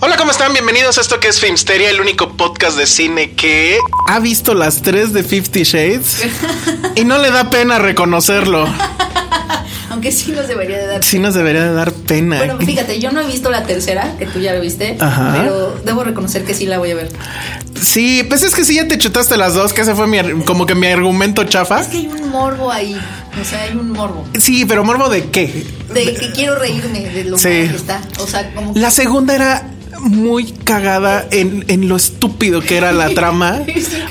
Hola, ¿cómo están? Bienvenidos a esto que es Filmsteria, el único podcast de cine que ha visto las tres de Fifty Shades y no le da pena reconocerlo. Aunque sí nos debería de dar. Sí nos debería de dar pena. Bueno, fíjate, yo no he visto la tercera, que tú ya lo viste, Ajá. pero debo reconocer que sí la voy a ver. Sí, pues es que si ya te chutaste las dos, que ese fue mi, como que mi argumento chafa. Es que hay un morbo ahí, o sea, hay un morbo. Sí, pero morbo de qué? De que quiero reírme de lo Sí. que está. O sea, como que- La segunda era muy cagada en, en lo estúpido que era la trama.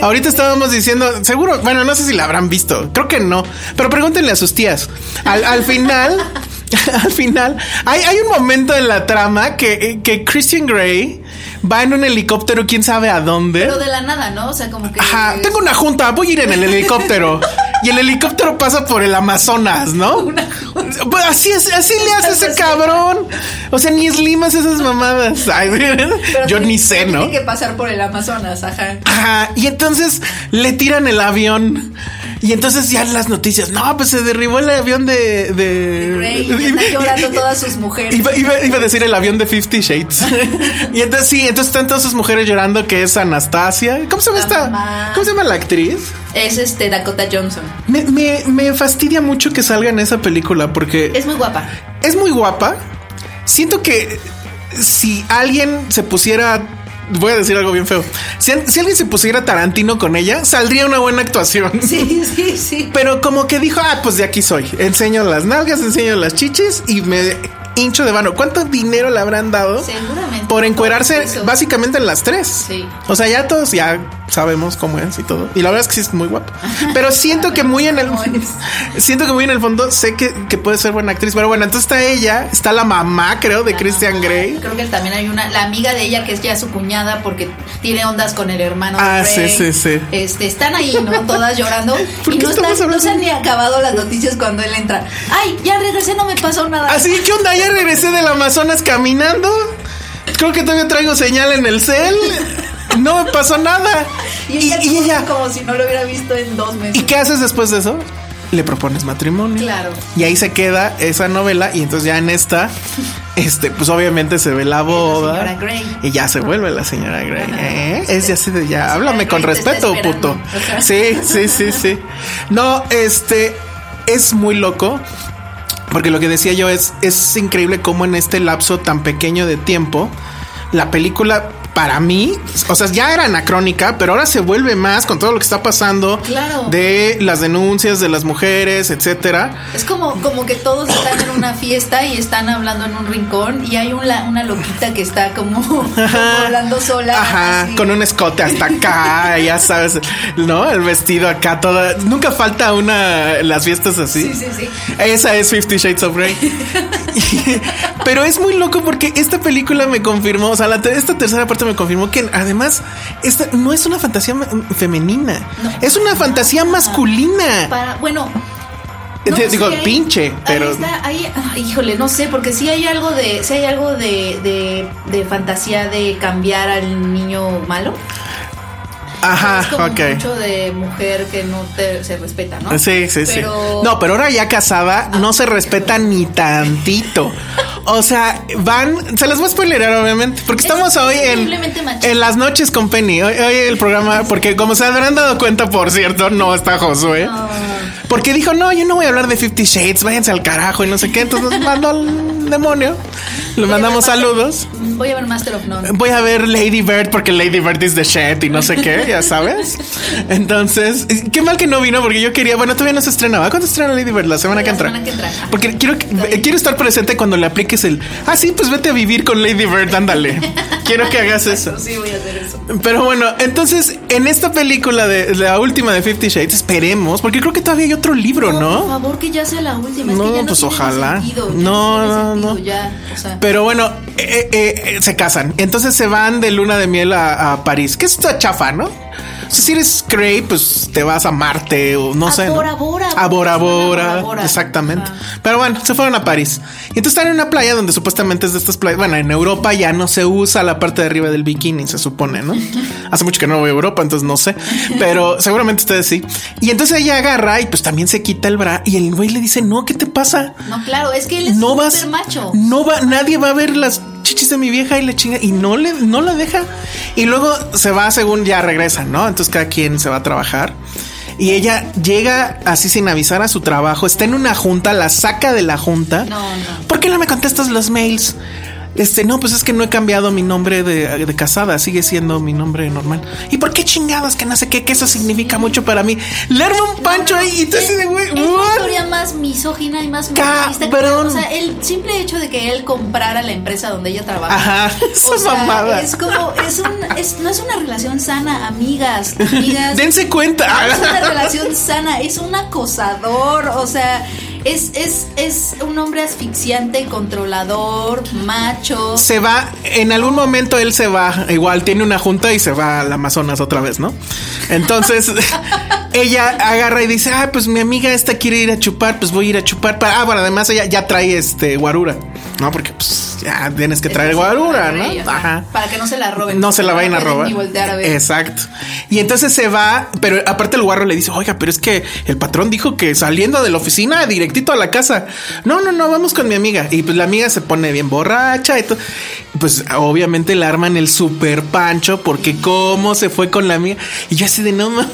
Ahorita estábamos diciendo, seguro, bueno, no sé si la habrán visto, creo que no, pero pregúntenle a sus tías. Al, al final, al final, hay, hay un momento en la trama que, que Christian Grey va en un helicóptero, quién sabe a dónde. Pero de la nada, ¿no? O sea, como que. Ajá, tengo una junta, voy a ir en el helicóptero. y el helicóptero pasa por el Amazonas, ¿no? Pues así es, así le hace ese cabrón. O sea, ni eslimas esas mamadas. Ay, Pero yo tiene- ni sé, ¿no? Tiene que pasar por el Amazonas, ajá. Ajá, y entonces le tiran el avión. Y entonces ya las noticias, no, pues se derribó el avión de. de Grey, y están llorando todas sus mujeres. Iba, iba- iba a decir el avión de Fifty Shades. y entonces sí, entonces están todas sus mujeres llorando que es Anastasia. ¿Cómo se llama La esta? mamá. ¿Cómo se llama la actriz? Es este Dakota Johnson. Me, me- me fastidia mucho que salga en esa película porque Es muy guapa. es muy guapa. Siento que si alguien se pusiera, voy a decir algo bien feo, si, si alguien se pusiera Tarantino con ella, saldría una buena actuación. Sí, sí, sí. Pero como que dijo, ah, pues de aquí soy. Enseño las nalgas, enseño las chichis y me hincho de vano. ¿Cuánto dinero le habrán dado? Seguramente. Por encuerarse básicamente en las tres. Sí. O sea, ya todos ya sabemos cómo es y todo. Y la verdad es que sí es muy guapa. Pero siento que muy en el siento que muy en el fondo sé que, que puede ser buena actriz. Pero bueno, entonces está ella, está la mamá, creo, de Christian Grey. Creo que también hay una, la amiga de ella que es ya su cuñada porque tiene ondas con el hermano. Ah, sí, sí, sí. Este, están ahí, ¿no? Todas llorando. ¿Por y no, están- no se han ni acabado las noticias cuando él entra. Ay, ya regresé, no me pasó nada. Así, ¿qué onda? Ya regresé del Amazonas caminando. Creo que todavía traigo señal en el cel. No me pasó nada. Y ella, y ella como si no lo hubiera visto en dos meses. ¿Y qué haces después de eso? Le propones matrimonio. Claro. Y ahí se queda esa novela. Y entonces ya en esta, este, pues obviamente se ve la boda. señora Grey. Y ya se vuelve la señora Grey. ¿eh? Es ya así de ya. La Háblame con respeto, puto. O sea. Sí, sí, sí, sí. No, este es muy loco. Porque lo que decía yo es, es increíble cómo en este lapso tan pequeño de tiempo, la película para mí, o sea, ya era anacrónica, pero ahora se vuelve más con todo lo que está pasando Claro. de las denuncias de las mujeres, etcétera. Es como, como que todos están en una fiesta y están hablando en un rincón y hay una, una loquita que está como, como hablando sola. Ajá, así. con un escote hasta acá, ya sabes, ¿no? El vestido acá, toda. Nunca falta una, las fiestas así. Sí, sí, sí. Esa es Fifty Shades of Grey. Pero es muy loco porque esta película me confirmó, o sea, la esta tercera parte me confirmó que además esta no es una fantasía ma- femenina, No. es una fantasía masculina. Para, bueno. Te digo, sí hay- pinche, ahí pero- está, ahí- híjole, no sé, porque sí hay algo de, sí hay algo de, de, de fantasía de cambiar al niño malo. Ajá, es como ok. mucho de mujer que no te, se respeta, ¿no? Sí, sí, Pero- sí. No, pero ahora ya casada no se respeta ni tantito. O sea, van, se las voy a spoilerar obviamente, porque Es estamos hoy en, en las noches con Penny. Hoy, hoy el programa, porque como se habrán dado cuenta, por cierto, no está Josué. Porque dijo, no, yo no voy a hablar de Fifty Shades, váyanse al carajo y no sé qué. Entonces mandó al demonio. Le mandamos saludos. Voy a ver Master of None. Voy a ver Lady Bird porque Lady Bird is the shit y no sé qué, ya sabes. Entonces, qué mal que no vino porque yo quería, bueno, todavía no se estrenaba. ¿Cuándo estrena Lady Bird? La semana La que entra. semana que entra. Porque quiero, quiero estar presente cuando le apliques el, ah, sí, pues vete a vivir con Lady Bird, ándale. quiero que hagas eso. Sí, voy a hacer eso. Pero bueno, entonces, en esta película de la última de Fifty Shades, esperemos, porque creo que todavía hay otro libro, Por ¿no? favor, que ya sea la última. es No, que ya no pues ojalá. sentido, No, no, sentido, no. Ya, o sea, Pero bueno, eh, eh, eh, se casan. Entonces se van de luna de miel a, a París. Que es esta chafa, ¿no? Si eres Cray, pues te vas a Marte o no A sé. ¿no? Bora A Bora a Bora Bora. Exactamente. Pero bueno, se fueron a París. Y entonces están en una playa donde supuestamente es de estas playas. Bueno, en Europa ya no se usa la parte de arriba del bikini, se supone, ¿no? Hace mucho que no voy a Europa, entonces no sé. Pero seguramente ustedes sí. Y entonces ella agarra y pues también se quita el bra. Y el güey le dice, no, ¿qué te pasa? no, claro, es que él es no vas macho. no va nadie va a ver las chichis de mi vieja y le chinga y no le no la deja y luego se va según ya regresa no entonces cada quien se va a trabajar y ella llega así sin avisar a su trabajo está en una junta la saca de la junta No, no. ¿por qué no me contestas los mails? Este, no, pues es que no he cambiado mi nombre de, de casada, sigue siendo mi nombre normal. ¿Y por qué chingados que no sé qué? Que eso significa mucho para mí. Le arma un pancho ahí y así de güey, Es ¿what? historia más misógina y más Cabrón. O sea, el simple hecho de que él comprara la empresa donde ella trabaja. Ajá, esa o sea, mamada. Es como, es un, es, no es una relación sana, amigas, amigas. Dense cuenta. No es una relación sana, es un acosador, o sea, es, es, es un hombre asfixiante, controlador, macho. se va, en algún momento él se va, igual tiene una junta y se va al Amazonas otra vez, ¿no? Entonces ella agarra y dice, ah, pues mi amiga esta quiere ir a chupar, pues voy a ir a chupar. Para... Ah, bueno, además ella ya trae este guarura, ¿no? Porque pues ya tienes que traer guarura, ¿no? Ajá. Para que no se la roben. No se la vayan a robar. Ni voltear a ver. Exacto. Y entonces se va, pero aparte el guarro le dice, oiga, pero es que el patrón dijo que saliendo de la oficina directito a la casa. No, no, no, vamos con mi amiga. Y pues la amiga se pone bien borracha y todo. Pues obviamente le arman el super pancho porque cómo se fue con la amiga. Y yo así de no mames,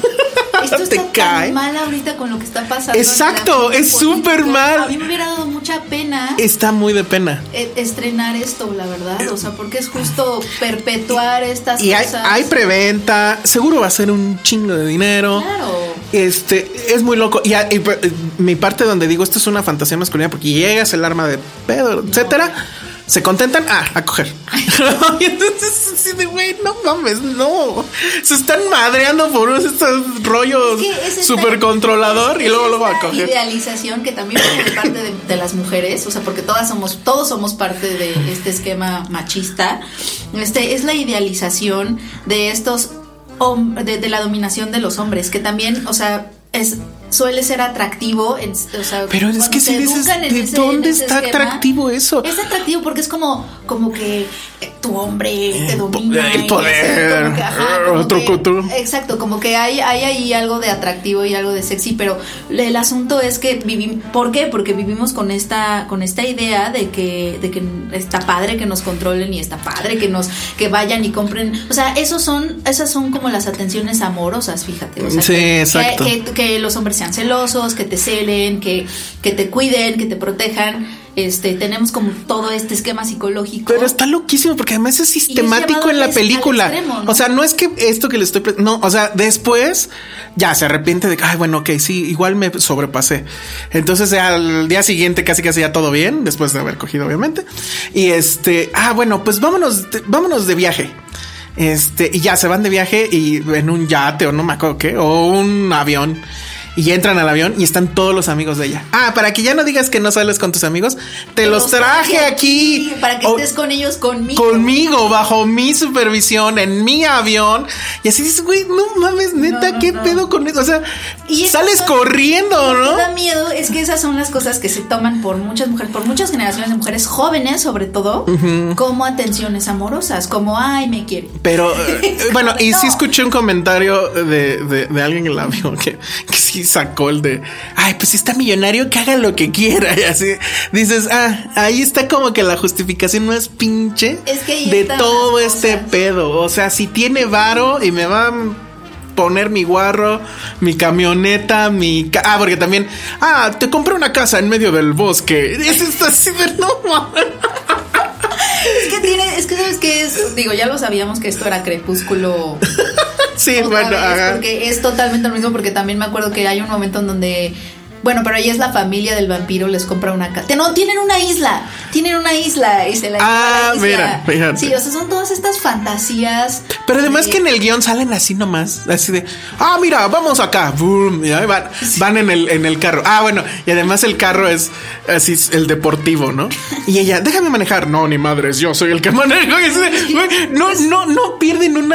Esto te está cae. tan mal ahorita con lo que está pasando. Exacto, es súper mal. A mí me hubiera dado mucha pena Está muy de pena. eh, estrenar esto, la verdad. O sea, porque es justo perpetuar estas Y hay, cosas. hay preventa, seguro va a ser un chingo de dinero. Claro. Este es muy loco. Y, y, pues, mi parte donde digo esto es una fantasía masculina porque llegas el arma de pedo, etcétera. Se contentan ah, a coger. y entonces, así de güey, no mames, no. Se están madreando por estos rollos Es que es esta- súper controlador y es luego luego a esta coger. idealización que también forma parte de, de las mujeres, o sea, porque todas somos, todos somos parte de este esquema machista. Este es la idealización de estos de, de la dominación de los hombres, que también, o sea, es suele ser atractivo, en- o sea, Pero es que si dices, ¿de ese- dónde está esquema, atractivo eso? Es atractivo porque es como, como que eh, tu hombre te domina. el poder, así, como que, ajá, como otro que- culto. Exacto, como que hay, hay ahí algo de atractivo y algo de sexy, pero el asunto es que vivimos, ¿por qué? Porque vivimos con esta, con esta idea de que, de que está padre que nos controlen y está padre que nos, que vayan y compren, o sea, esos son, esas son como las atenciones amorosas, fíjate, o sea, Sí, que, exacto. que- que- que los hombres sean celosos, que te celen, que, que te cuiden, que te protejan, este, tenemos como todo este esquema psicológico. Pero está loquísimo porque además es sistemático en la película. extremo, ¿no? O sea, no es que esto que le estoy... No, o sea, después ya se arrepiente de que, ay, bueno, ok, sí, igual me sobrepasé. Entonces al día siguiente casi casi ya todo bien, después de haber cogido, obviamente. Y este, ah, bueno, pues vámonos, vámonos de viaje. Este, y ya se van de viaje y en un yate o no me acuerdo qué, o un avión. Y entran al avión y están todos los amigos de ella. Ah, para que ya no digas que no sales con tus amigos, te, los traje aquí. Para que O- estés con ellos conmigo. Conmigo, bajo mi supervisión, en mi avión. Y así dices, güey, no mames, neta, no, ¿qué no. pedo con eso? O sea, Y sales son- corriendo, ¿no? da miedo es que esas son las cosas que se toman por muchas mujeres, por muchas generaciones de mujeres jóvenes, sobre todo, como atenciones amorosas, como ay, me quiere. Pero bueno, y sí escuché un comentario de, de, de alguien en el avión que, que sí sacó el de ay, pues si está millonario, que haga lo que quiera. Y así dices, ah, ahí está como que la justificación pinche Es que ahí de todo este pedo. O sea, si tiene varo y me va a poner mi guarro, mi camioneta, mi ca- ah, porque también ah, te compré una casa en medio del bosque. Es esto así de no. Es que tiene, es que sabes que es, digo, ya lo sabíamos que esto era crepúsculo. Sí, bueno, ajá. porque es totalmente lo mismo, porque también me acuerdo que hay un momento en donde. Bueno, pero ahí es la familia del vampiro, les compra una casa. No, tienen una isla. Tienen una isla y se la Ah, la isla. mira, fíjate. Sí, o sea, son todas estas fantasías. Pero además de- que en el guion salen así nomás, así de, ah, mira, vamos acá, boom, y ahí van, van en el, en el carro. Ah, bueno, y además el carro es así, el deportivo, ¿no? Y ella, déjame manejar. No, ni madres, yo soy el que manejo. No, no, no pierden un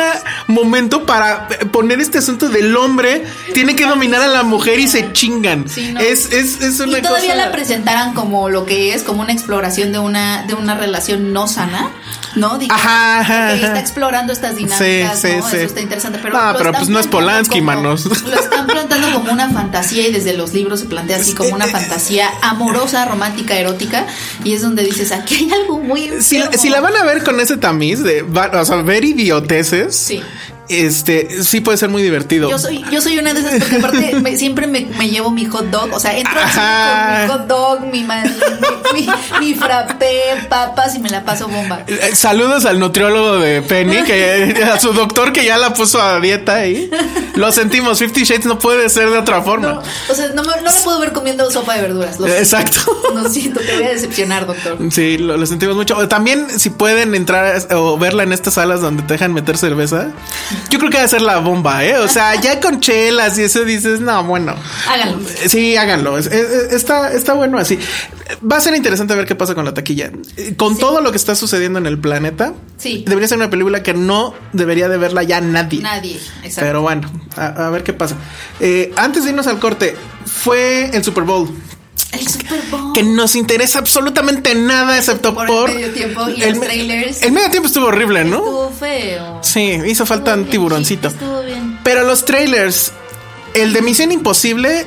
momento para poner este asunto del hombre, tiene que dominar a la mujer y se chingan. Sí, no. Es, es, es una y todavía cosa- la presentaran como lo que es, como una exploración de una, de una relación no sana, ¿no? Digamos, Ajá, ajá, está explorando estas dinámicas, Sí, sí, ¿no? sí. Eso está interesante, pero. Pero pues no es Polanski, como- manos. Lo están plantando como una fantasía y desde los libros se plantea así como una fantasía amorosa, romántica, erótica, y es donde dices, aquí hay algo muy. Si, enfermo". si la van a ver con ese tamiz de, o sea, ver idioteces, Sí. Este, sí puede ser muy divertido. Yo soy, yo soy una de esas porque aparte me- siempre me, me llevo mi hot dog, o sea, entro Ajá. con mi hot dog, mi, mi, mi, mi frappé, papas y me la paso bomba. Eh, Saludos al nutriólogo de Penny, que a su doctor que ya la puso a dieta ahí. Lo sentimos, Fifty Shades no puede ser de otra forma. No, o sea, no, me- no puedo ver comiendo sopa de verduras. Lo siento. Exacto. Lo siento, te voy a decepcionar, doctor. Sí, lo, lo sentimos mucho. También, si pueden entrar o verla en estas salas donde te dejan meter cerveza, yo creo que va a ser la bomba, ¿eh? O sea, ya con chelas y eso dices, no, bueno. Háganlo. Sí, háganlo. Es- es- Está, está bueno así. Va a ser interesante ver qué pasa con la taquilla. Con todo lo que está sucediendo en el planeta, Sí. debería ser una película que no debería de verla ya nadie. Nadie, exacto. Pero bueno, a, a ver qué pasa. Eh, antes de irnos al corte, fue el Super Bowl. El Super Bowl. Que nos interesa absolutamente nada excepto Por por, el medio tiempo y el los trailers. El medio tiempo estuvo horrible, ¿no? Estuvo feo. Sí, hizo falta Estuvo un bien, tiburoncito. Estuvo bien. Pero los trailers, el de Misión Imposible,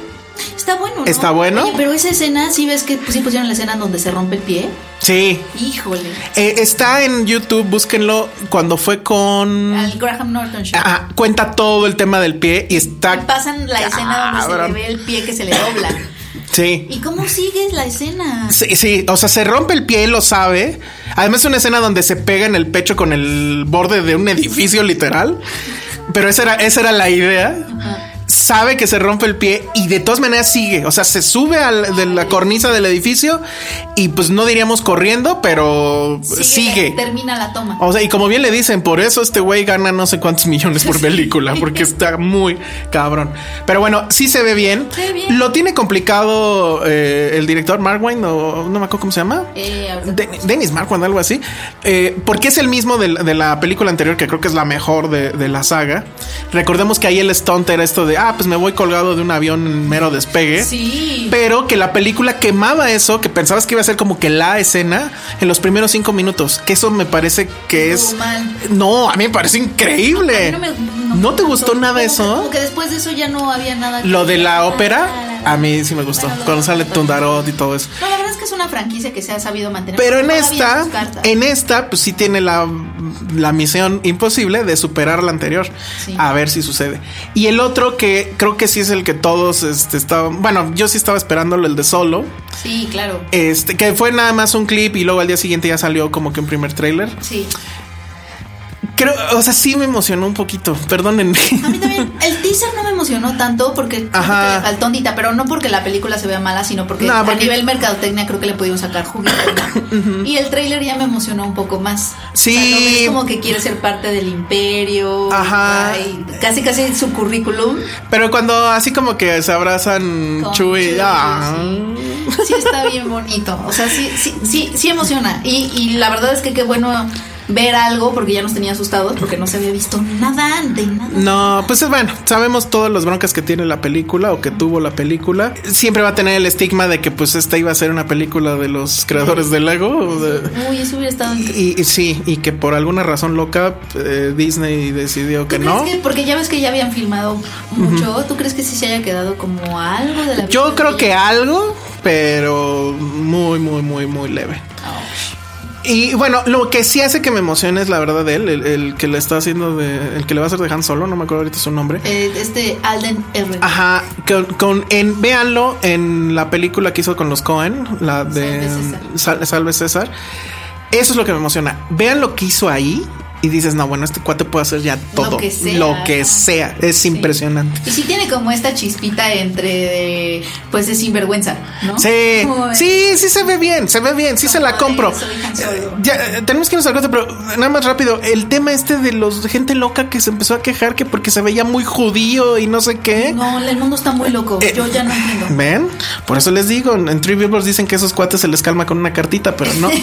Está bueno. ¿no? ¿Está bueno? Oye, pero esa escena, sí ves que sí pusieron la escena donde se rompe el pie. sí. Híjole. Eh, está en YouTube, búsquenlo. Cuando fue con. Al Graham Norton Show. Ajá, cuenta todo el tema del pie y está. Y pasan la escena donde se le ve el pie que se le dobla. Sí. ¿Y cómo sigues la escena? Sí, sí, o sea, se rompe el pie, lo sabe. Además, es una escena donde se pega en el pecho con el borde de un edificio literal. Pero esa era, esa era la idea. Sabe que se rompe el pie y de todas maneras sigue. O sea, se sube al, de la cornisa del edificio y pues no diríamos corriendo, pero sigue. Termina la toma. O sea, y como bien le dicen, por eso este güey gana no sé cuántos millones por película, porque está muy cabrón. Pero bueno, sí se ve bien. Se ve bien. Lo tiene complicado eh, el director Markwain, o no me acuerdo cómo se llama. Eh, De- Dennis Markwain, algo así. Eh, porque es el mismo de, la película anterior, que creo que es la mejor de, de la saga. Recordemos que ahí el stunt era esto de, ah, pues me voy colgado de un avión en mero despegue. Sí. Pero que la película quemaba eso, que pensabas que iba a ser como que la escena en los primeros cinco minutos. Que eso me parece que es. mal. No, a mí me parece increíble. No, me- ¿No me te gustó nada eso? Como que después de eso ya no había nada. que- Lo de la ópera, a mí sí me gustó. Bueno, Cuando sale Tundarot y todo eso. No, la verdad es que es una franquicia que se ha sabido mantener. Pero en esta, en esta, pues sí tiene la, la misión imposible de superar la anterior. Sí. A ver si sucede. Y el otro que creo que sí es el que todos este, estaban. Bueno, yo sí estaba esperándolo, el de solo. Sí, claro. Este, que fue nada más un clip y luego al día siguiente ya salió como que un primer tráiler. Sí. Creo, o sea, sí me emocionó un poquito. Perdónenme. A mí también. El teaser no me emocionó tanto porque Ajá. ondita, pero no porque la película se vea mala, sino porque, No, porque- a nivel mercadotecnia creo que le pudimos sacar juguito. ¿no? Y el tráiler ya me emocionó un poco más. Sí. O sea, ves como que quiere ser parte del imperio. Ajá. Ay, casi, casi su currículum. Pero cuando así como que se abrazan Chuy, ah. sí. Sí está bien bonito. O sea, sí, sí, sí, sí emociona. Y, y la verdad es que qué bueno ver algo porque ya nos tenía asustados porque no se había visto nada de nada. No, pues es bueno, sabemos todas las broncas que tiene la película o que tuvo la película. Siempre va a tener el estigma de que pues esta iba a ser una película de los creadores de Lego. o de- Uy, eso hubiera estado increíble. y, y sí, y que por alguna razón loca eh, Disney decidió que ¿Tú no. que- porque ya ves que ya habían filmado mucho, ¿tú crees que sí se haya quedado como algo de la Yo creo que algo, pero muy, muy, muy, muy leve. Y bueno, lo que sí hace que me emocione es la verdad de él, el, el que le está haciendo de, el que le va a hacer de Han Solo, no me acuerdo ahorita su nombre. Eh, este Alden Ehrenreich. Ajá, con, con- en, véanlo en la película que hizo con los Cohen, la de Salve Sal- Salve César. Eso es lo que me emociona. Vean lo que hizo ahí y dices, no, bueno, este cuate puede hacer ya todo, que sea. lo que sea. Es Sí. impresionante. Y sí tiene como esta chispita entre de, pues de sinvergüenza, ¿no? Sí, sí, sí se ve bien, se ve bien, sí se la compro. Solo. Ya, eh, tenemos que irnos al corte, pero nada más rápido. El tema este de los de gente loca que se empezó a quejar que porque se veía muy judío y no sé qué. No, el mundo está muy loco. Eh, Yo ya no entiendo. ¿Ven? Por eso les digo, en Three Billboards dicen que esos cuates se les calma con una cartita, pero no.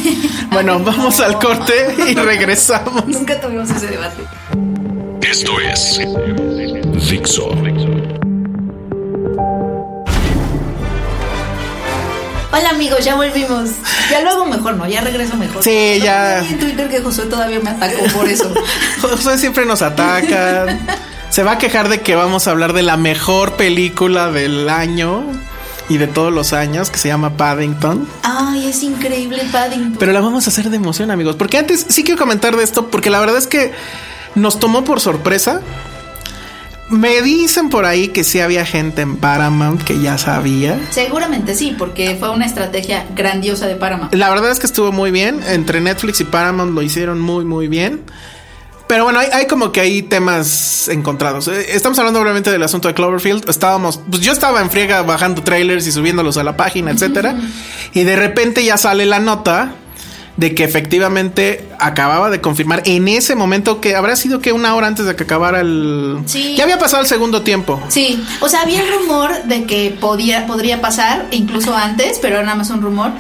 Bueno, vamos no. al corte y regresamos. Nunca tuvimos ese debate. Esto es Dixo. Hola amigos, ya volvimos. Ya lo hago mejor, ¿no? Ya regreso mejor. Sí, No ya. En Twitter que Josué todavía me atacó por eso. Josué siempre nos atacan. Se va a quejar de que vamos a hablar de la mejor película del año y de todos los años, que se llama Paddington. Ay, es increíble Paddington. Pero la vamos a hacer de emoción, amigos. Porque antes sí quiero comentar de esto, porque la verdad es que nos tomó por sorpresa. Me dicen por ahí que sí había gente en Paramount que ya sabía. Seguramente sí, porque fue una estrategia grandiosa de Paramount. La verdad es que estuvo muy bien. Entre Netflix y Paramount lo hicieron muy, muy bien. Pero bueno, hay, hay como que hay temas encontrados. Eh, Estamos hablando obviamente del asunto de Cloverfield. Estábamos, pues yo estaba en friega bajando trailers y subiéndolos a la página, etcétera. Y de repente ya sale la nota de que efectivamente acababa de confirmar en ese momento que habrá sido que una hora antes de que acabara el. Sí. Ya había pasado el segundo tiempo. Sí, o sea, había el rumor de que podía, podría pasar, incluso antes, pero era nada más un rumor.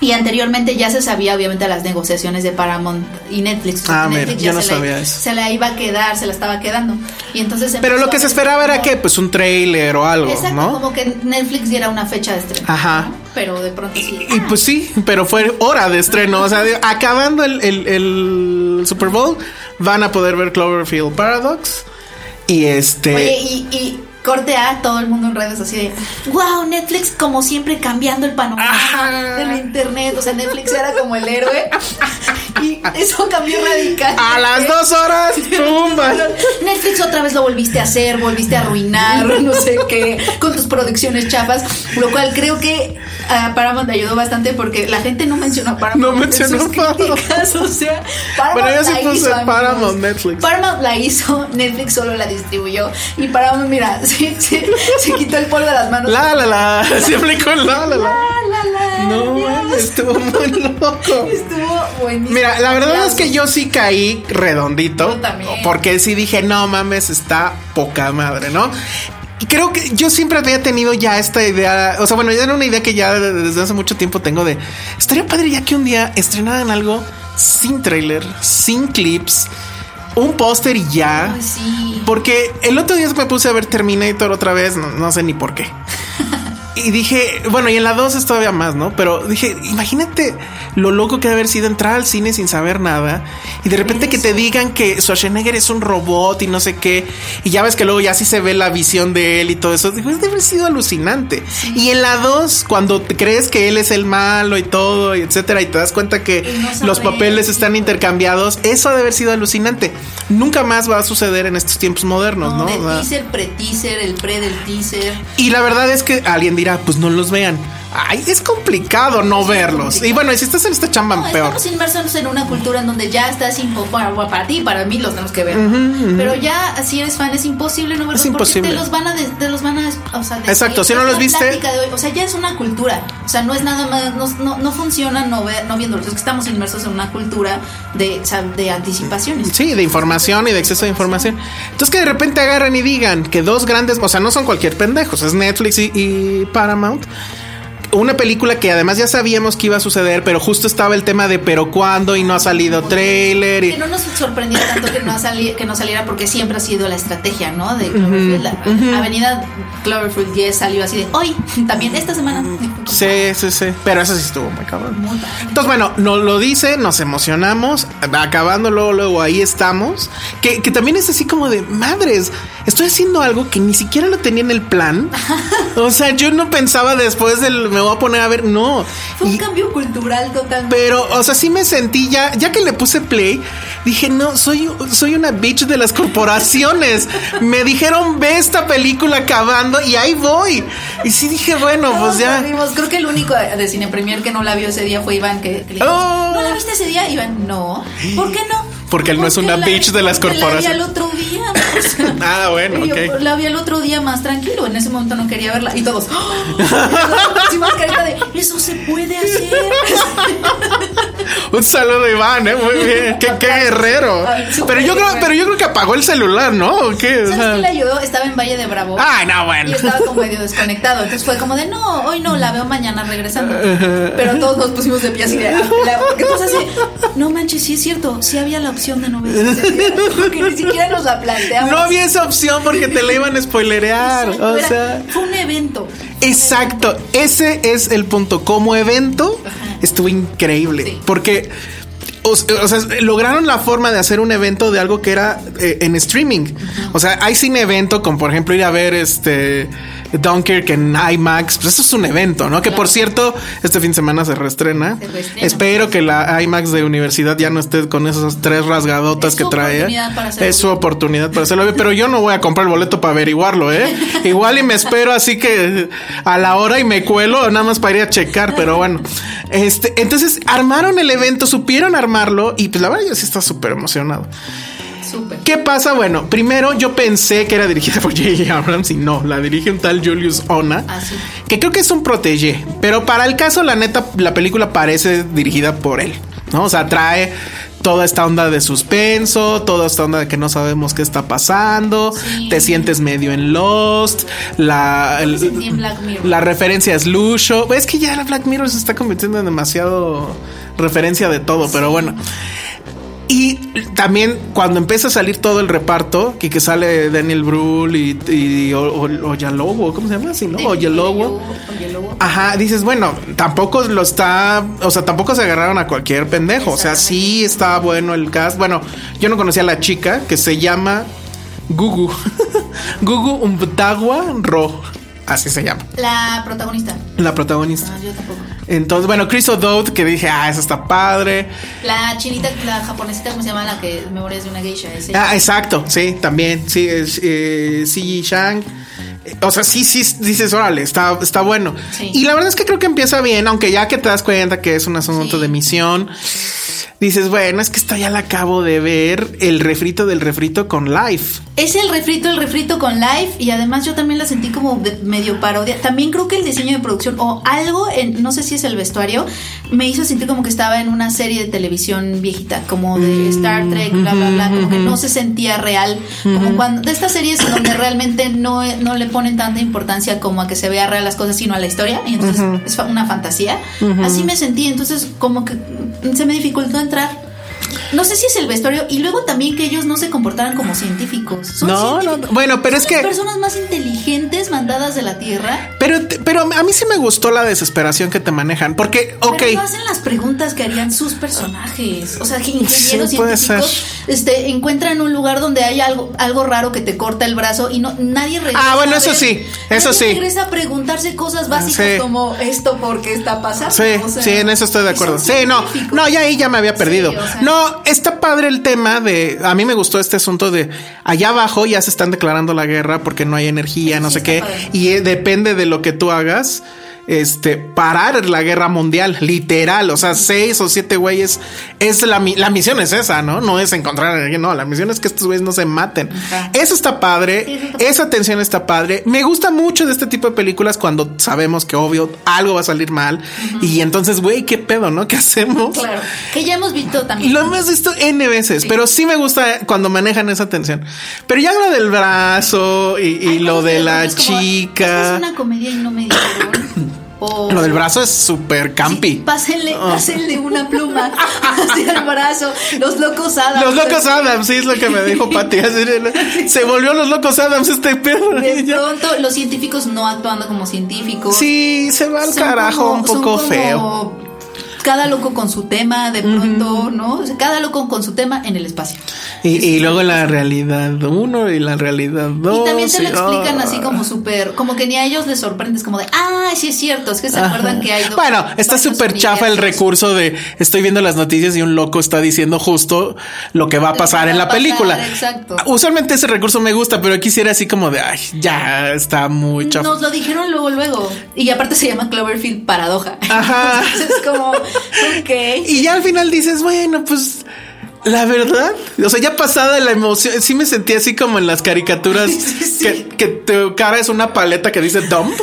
Y anteriormente ya se sabía, obviamente, las negociaciones de Paramount y Netflix. Ah, mira, ya no se la- sabía eso. Se la iba a quedar, se la estaba quedando. Y entonces Pero lo que se esperaba era que, pues, un trailer o algo, Exacto, ¿no? como que Netflix diera una fecha de estreno. Ajá. ¿no? Pero de pronto sí. Y pues sí, pero fue hora de estreno. O sea, acabando el, el- el Super Bowl, van a poder ver Cloverfield Paradox. Y este. Oye, y, y corte a todo el mundo en redes así de wow, Netflix como siempre cambiando el panorama Ajá. del internet. O sea, Netflix era como el héroe. y eso cambió radical. a las dos horas, ¡pumba! Netflix otra vez lo volviste a hacer, volviste a arruinar, no sé qué, con tus producciones chafas, lo cual creo que a Paramount ayudó bastante porque la gente no mencionó a Paramount. No en mencionó críticas, o sea, Paramount Bueno, yo sí la puse hizo, amigos. Paramount Netflix. Paramount la hizo, Netflix solo la distribuyó y Paramount, mira, se, se, se quitó el polvo de las manos. La la la. Se aplicó el la la la. La, la, la, No, Dios. estuvo muy loco. Estuvo buenísimo. Mira, la verdad es que yo sí caí redondito. Yo también. Porque sí dije, no mames, está poca madre, ¿no? Y creo que yo siempre había tenido ya esta idea, o sea, bueno, ya era una idea que ya desde hace mucho tiempo tengo de, estaría padre ya que un día estrenaran algo sin trailer, sin clips, un póster y ya. Ay, sí. Porque el otro día me puse a ver Terminator otra vez, no, no sé ni por qué. Y dije, bueno, y en la 2 es todavía más, ¿no? Pero dije, imagínate lo loco que debe haber sido entrar al cine sin saber nada y de repente que te digan que Schwarzenegger es un robot y no sé qué. Y ya ves que luego ya sí se ve la visión de él y todo eso. Digo, debe haber sido alucinante. Y en la 2, cuando te crees que él es el malo y todo, y etcétera, y te das cuenta que no los papeles están intercambiados, eso debe haber sido alucinante. Nunca más va a suceder en estos tiempos modernos, ¿no? de O sea, teaser, pre-teaser, el pre del teaser. y la verdad es que alguien dirá, pues no los vean. Ay, es complicado no verlos. Y bueno, y si estás en esta chamba, No, peor. estamos inmersos en una cultura en donde ya estás bueno, para ti, para mí los tenemos que ver. Pero ya si eres fan es imposible no verlos Es imposible. te los van a des- te los van a o sea, decir, Exacto, si no los viste- de o sea, ya es una cultura. O sea, no es nada más no, no, no funciona no ver, no viéndolos, es que estamos inmersos en una cultura de de anticipaciones. Sí, de información y de exceso de información. Entonces que de repente agarran y digan que dos grandes, o sea, no son cualquier pendejos, es Netflix y, y Paramount. Una película que además ya sabíamos que iba a suceder, pero justo estaba el tema de pero cuándo y no ha salido trailer y Que no nos sorprendió tanto que no, que no saliera porque siempre ha sido la estrategia, ¿no? De Cloverfield. La Avenida Cloverfield 10 salió así de hoy, también esta semana. Sí, sí, sí. Pero eso sí estuvo muy cabrón. Muy. Entonces, bueno, nos lo dice, nos emocionamos, acabando luego, luego ahí estamos. Que, que también es así como de madres. Estoy haciendo algo que ni siquiera lo tenía en el plan. O sea, yo no pensaba después del me voy a poner a ver. No. Fue un Y- cambio cultural totalmente. pero, o sea, sí me sentí ya, ya que le puse play, dije, no, soy, soy una bitch de las corporaciones. Me dijeron, ve esta película acabando y ahí voy. Y sí dije, bueno, pues ya. vimos. Creo que el único de Cine Premier que no la vio ese día fue Iván. Que, que le dijimos, Oh. ¿No la viste ese día? Iván, no. ¿Por qué no? Porque él no es una la- bitch de las corporaciones. La vi al otro día. o sea, Ah, bueno, yo, ok. La vi al otro día más tranquilo. En ese momento no quería verla. Y todos. ¡Oh! Sí, más carita de. Eso se puede hacer. Un saludo, Iván, ¿eh? Muy bien. Qué, qué guerrero. Ay, Pero yo creo, pero yo creo que apagó el celular, ¿no? ¿O qué? O ¿Sabes sea, qué le ayudó? Estaba en Valle de Bravo. Ay, no, bueno. Y estaba como medio desconectado. Entonces fue como de, no, hoy no, la veo mañana regresando. Pero todos nos pusimos de pie así de, ah, la- porque así, no manches, sí es cierto, sí había la opción de no ver Porque ni siquiera nos la planteamos. No había esa opción porque te la iban a spoilerear. Exacto, O era- sea. fue un evento. Exacto, ese es el punto. Como evento, estuvo increíble. Sí. Porque, o, o sea, lograron la forma de hacer un evento de algo que era eh, en streaming. O sea, hay cine evento, como por ejemplo ir a ver este Dunkirk en IMAX. Pues eso es un evento, ¿no? Que por cierto, este fin de semana se reestrena. Se reestrena. Espero que la IMAX de universidad ya no esté con esas tres rasgadotas Es que trae. hacerlo Es su oportunidad para hacerlo pero yo no voy a comprar el boleto para averiguarlo, ¿eh? Igual y me espero así que a la hora y me cuelo nada más para ir a checar, pero bueno. Este, entonces armaron el evento, supieron armarlo y pues la verdad yo sí estaba súper emocionado. ¿Qué pasa? Bueno, primero yo pensé que era dirigida por J.J. Abrams y no, la dirige un tal Julius Ona, Ah, sí. que creo que es un protégé, pero para el caso, la neta, la película parece dirigida por él, ¿no? O sea, trae toda esta onda de suspenso, toda esta onda de que no sabemos qué está pasando, Sí. te sientes medio en Lost, la, referencia es Lucho, es que ya la Black Mirror se está convirtiendo en demasiado referencia de todo, pero bueno. Y también cuando empieza a salir todo el reparto, que, que sale Daniel Brühl y, y o, o- Oyalowo, ¿cómo se llama? Sí, ¿no? Ajá, dices, bueno, tampoco lo está, o sea, tampoco se agarraron a cualquier pendejo, o sea, sí está bueno el cast. Bueno, yo no conocía a la chica que se llama Gugu. Gugu Umbutagua Ro, así se llama, La protagonista. la protagonista. No, yo tampoco. Entonces, bueno, Chris O'Dowd, que dije, ah, eso está padre. La chinita, la japonesita, ¿cómo se llama? La que memorias de una geisha. Es. Ah, exacto, sí, también, sí, es eh, Shang. O sea, sí, sí, dices, órale, está, está bueno. Sí. Y la verdad es que creo que empieza bien, aunque ya que te das cuenta que es un asunto Sí. de misión, dices, bueno, es que esta ya la acabo de ver, el refrito del refrito con Life. Es el refrito, el refrito con live y además yo también la sentí como de- medio parodia. También creo que el diseño de producción o algo, en, no sé si es el vestuario, me hizo sentir como que estaba en una serie de televisión viejita, como de Star Trek, bla, bla, bla, como que no se sentía real. Como cuando, de estas series donde realmente no, no le ponen tanta importancia como a que se vea real las cosas, sino a la historia, y entonces es fa- una fantasía. Así me sentí, entonces como que se me dificultó entrar. No sé si es el vestuario y luego también que ellos no se comportaran como científicos. Son No, no, bueno, pero Son es las que- personas más inteligentes mandadas de la Tierra. Pero, pero a mí sí me gustó la desesperación que te manejan, porque, ok. Pero no hacen las preguntas que harían sus personajes. O sea, que ingenieros Sí, puede científicos este, encuentran un lugar donde hay algo, algo raro que te corta el brazo y no nadie regresa. Ah, bueno, a eso ver- sí, eso nadie sí. regresa a preguntarse cosas básicas Sí. como esto por qué está pasando. Sí, O sea, sí, en eso estoy de acuerdo. Sí, no, no, ya ahí ya me había perdido. Sí, o sea. No, está padre el tema de, a mí me gustó este asunto de allá abajo ya se están declarando la guerra porque no hay energía, no sí sé qué, padre. y eh, depende de lo que tú hagas. Este, parar la guerra mundial, literal, o sea, seis o siete güeyes, es la, la misión es esa, ¿no? No es encontrar a alguien, no, la misión es que estos güeyes no se maten. Eso está padre, esa tensión está padre. Me gusta mucho de este tipo de películas cuando sabemos que obvio algo va a salir mal y entonces, güey, ¿qué pedo, no? ¿Qué hacemos? Claro, que ya hemos visto también. Lo hemos visto N veces, pero sí me gusta cuando manejan esa tensión. Pero ya lo del brazo y, lo de la como, chica. "Esta Es una comedia y no me dijeron. O- Lo del brazo es súper campi. Sí, pásenle, pásenle una pluma hacia el brazo. Los locos Adams. Los locos Adams, sí es lo que me dijo Pati. Se volvió los locos Adams este perro. De pronto, los científicos no actuando como científicos. Sí, se va al Son carajo como- un poco feo. Cada loco con su tema, de pronto, ¿no? O sea, cada loco con su tema en el espacio. Y, y luego la realidad uno y la realidad dos. y también te lo y- explican ah. así como súper, como que ni a ellos les sorprendes, como de, ah, sí es cierto, es que se acuerdan que hay. Bueno, está súper chafa el recurso de estoy viendo las noticias y un loco está diciendo justo lo que va a pasar va en la pasar, película. exacto. Usualmente ese recurso me gusta, pero aquí sí era así como de ay, ya está muy chafa. Nos lo dijeron luego, luego. Y aparte se llama Cloverfield Paradoja. Ajá. Entonces es como, ok. Y ya al final dices, bueno, pues la verdad, o sea, ya pasada la emoción, sí me sentí así como en las caricaturas Sí. que, que tu cara es una paleta que dice dump.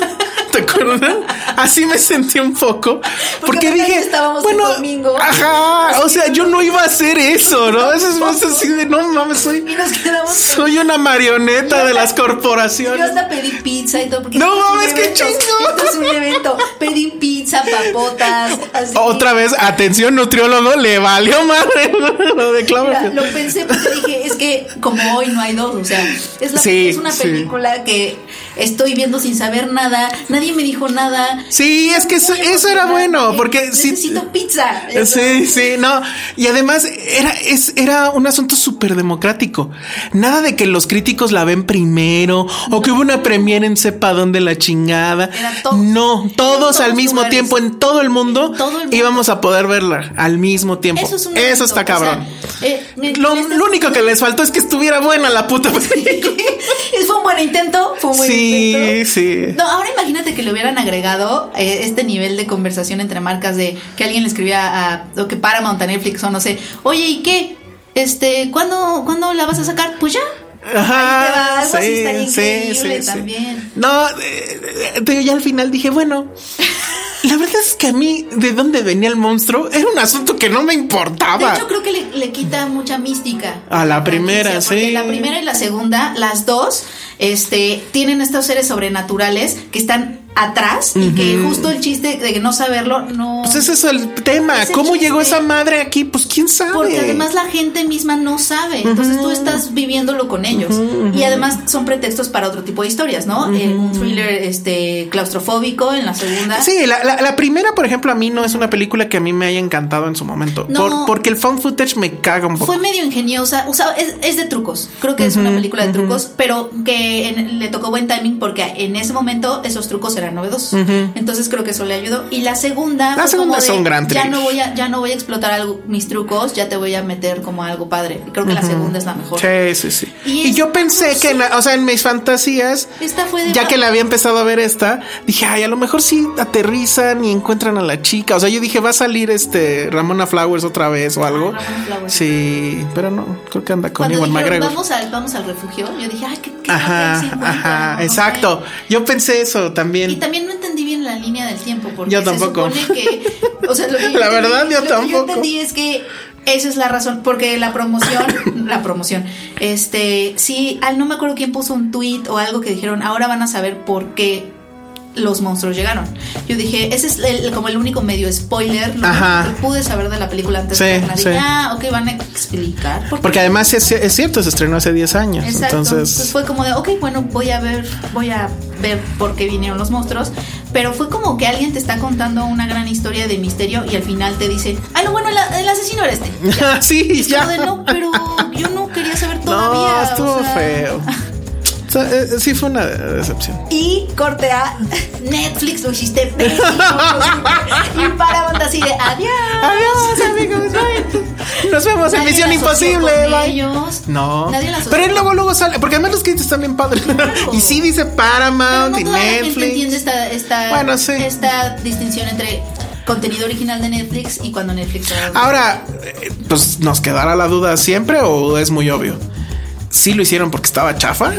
¿Te acuerdas? Así me sentí un poco. Porque, dije, estábamos bueno, en domingo. ajá, o sea, yo no iba a hacer eso, ¿no? Eso es más así de, no mames, soy, Y nos quedamos. soy una marioneta de las Yo corporaciones. hasta pedí pizza y todo. Porque No mames, qué chingón. Esto es un evento. Pedí pizza, papotas. Así. Otra vez, atención, nutriólogo, le valió madre lo de Mira, lo pensé porque dije, es que como hoy no hay dos, o sea, es, la- Sí, es una sí. película que estoy viendo sin saber nada, nadie me dijo nada. Sí, es que eso, era bueno, emocionante. porque. Necesito pizza. Sí, sí, no. Y además era, es, era un asunto súper democrático. Nada de que los críticos la ven primero o que hubo una premiere en sepa dónde la chingada. No, todos al mismo lugares. tiempo, en todo el mundo, todo el mundo. íbamos a poder verla al mismo tiempo. Eso es un Eso está o cabrón. sea, eh, lo, lo único que les faltó es que estuviera buena la puta película. fue un buen intento, fue un buen Sí, intento. sí. No, ahora imagínate que le hubieran agregado eh, este nivel de conversación entre marcas de que alguien le escribía a o que Paramount a Netflix o no sé, oye, ¿y qué? Este, ¿cuándo, ¿cuándo la vas a sacar? Pues ya. Ajá, Ahí te va, algo sí, sí, increíble sí, sí. también. No, eh, pero ya al final dije, bueno, la verdad es que a mí, de dónde venía el monstruo, era un asunto que no me De importaba. hecho, creo que le, le quita mucha mística. A la primera, sí. La primera y la segunda, las dos, este, tienen estos seres sobrenaturales que están atrás y que justo el chiste de que no saberlo, no. Pues ese es el tema. ¿Cómo chiste. llegó esa madre aquí? Pues quién sabe. Porque además la gente misma no sabe, entonces tú estás viviéndolo con ellos y además son pretextos para otro tipo de historias, ¿no? Eh, un thriller este claustrofóbico en la segunda. Sí, la, la- la primera, por ejemplo, a mí no es una película que a mí me haya encantado en su momento. No. Por- porque el found footage me caga un poco. Fue medio ingeniosa, o sea, es, es de trucos. Creo que es una película de trucos, pero que en- le tocó buen timing porque en ese momento esos trucos eran novedosos. Entonces creo que eso le ayudó. Y la segunda, La segunda es un gran ya no voy a ya no voy a explotar algo, mis trucos, ya te voy a meter como algo padre. Creo que la segunda es la mejor. Sí, sí, sí. Y yo pensé que, en la- o sea, en mis fantasías, Esta fue de ya que la había empezado a ver esta, dije, ay, a lo mejor sí aterrizan y encuentran a la chica. O sea, yo dije, va a salir este Ramona Flowers otra vez o algo. Ramona Flowers. Sí, pero no, creo que anda con Cuando Iwan dijeron, McGregor. vamos al, vamos al refugio, yo dije, ay, qué, qué Ajá, se exacto. Yo pensé eso también. Y también no entendí bien la línea del tiempo, porque Yo se tampoco. supone que, o sea, lo que yo La entendí- verdad, yo lo que tampoco. entendí es que esa es la razón, porque la promoción, la promoción, este, sí, al no me acuerdo quién puso un tweet o algo que dijeron, ahora van a saber por qué los monstruos llegaron. Yo dije, ese es el- como el único medio spoiler, ¿no? Ajá. Que pude saber de la película antes Sí, de. Dije, sí. ah, ok, van a explicar. por qué". Porque además es, es cierto, se estrenó hace 10 años. Exacto. Entonces, Entonces, fue como de, ok, bueno, voy a ver, voy a ver por qué vinieron los monstruos. Pero fue como que alguien te está contando una gran historia de misterio y al final te dice, ah, no, bueno, la- el asesino era este. sí, Es como ya. de, no, pero yo no quería saber todavía. No, o estuvo sea, feo. Está- eh, sí fue una decepción. Y corte a Netflix, hiciste pésimo. y Paramount así de adiós. Adiós, amigos. bye. Nos vemos en Nadie Misión la asoció Imposible. bye. ellos. No. Nadie la asoció Pero él luego, luego sale. Porque además los créditos están bien padres. y sí dice Paramount no y toda la Netflix. entiende esta, esta, Bueno, sí. esta distinción entre contenido original de Netflix y cuando Netflix Ahora, eh, pues nos quedará la duda siempre o es muy obvio. Sí lo hicieron porque estaba chafa.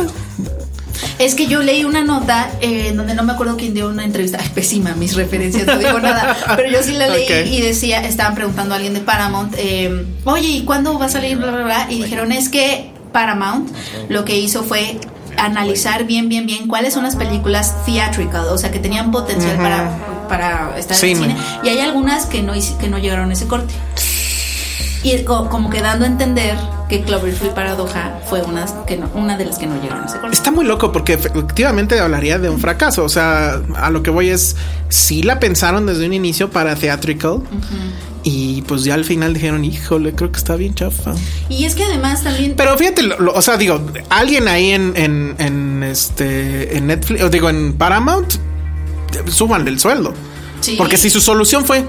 Es que yo leí una nota eh, en donde no me acuerdo quién dio una entrevista. Ay, pésima mis referencias, no digo nada. Pero yo sí la leí y decía, estaban preguntando a alguien de Paramount, eh, oye, ¿y cuándo va a salir? Bla, bla, bla. Y dijeron, es que Paramount lo que hizo fue analizar bien, bien, bien cuáles son las películas theatrical, o sea, que tenían potencial para, para estar en cine. Y hay algunas que no, que no llegaron a ese corte. Y co- como que dando a entender que Cloverfield Paradoja fue una, que no- una de las que no llegaron a ese. Está muy loco porque efectivamente hablaría de un fracaso. O sea, a lo que voy es, sí la pensaron desde un inicio para theatrical. Y pues ya al final dijeron, híjole, creo que está bien chafa. Y es que además también Pero fíjate, lo- lo- o sea, digo, alguien ahí en, en, en este en Netflix, o digo, en Paramount, suban el sueldo. Sí. Porque si su solución fue,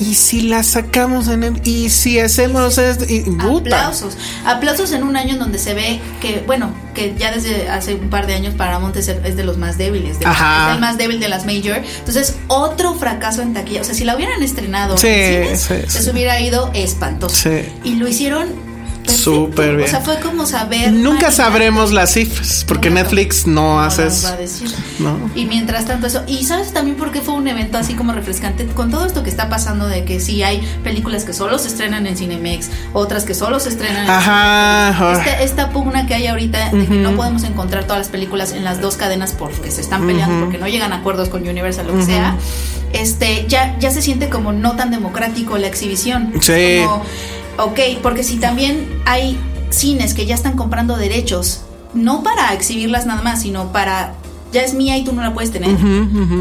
¿y si la sacamos en el, y si hacemos esto? Y, aplausos. Aplausos en un año en donde se ve que, bueno, que ya desde hace un par de años Paramount es, es de los más débiles. de- Ajá. es el más débil de las major. Entonces, otro fracaso en taquilla. O sea, si la hubieran estrenado Sí, en cines, sí, se hubiera ido espantoso. Sí. Y lo hicieron perfecto. Súper bien. O sea, fue como saber. Nunca manejar- sabremos las cifras, porque. Netflix no, No hace eso. va a decir. No. Y mientras tanto eso, y sabes también por qué fue un evento así como refrescante con todo esto que está pasando de que sí hay películas que solo se estrenan en Cinemex, otras que solo se estrenan en Ajá. Este- esta pugna que hay ahorita de que no podemos encontrar todas las películas en las dos cadenas porque se están peleando, porque no llegan a acuerdos con Universal, lo que sea, este, ya, ya se siente como no tan democrático la exhibición. Sí. Como, ok, porque si también hay cines que ya están comprando derechos, no para exhibirlas nada más, sino para ya es mía y tú no la puedes tener.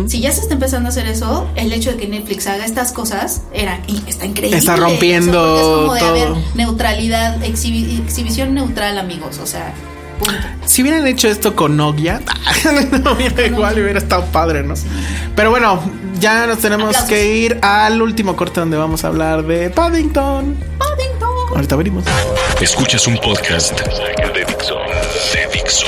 Si ya se está empezando a hacer eso, el hecho de que Netflix haga estas cosas era está increíble. Está O sea, rompiendo es como de todo. haber neutralidad, exhibi- exhibición neutral, amigos. O sea, punto. Si hubieran hecho esto con Nokia, no hubiera igual hubiera estado padre, ¿no? Pero bueno, ya nos tenemos Aplausos. que ir al último corte donde vamos a hablar de Paddington. Ahorita venimos. Escuchas un podcast de Dixo. De Dixo.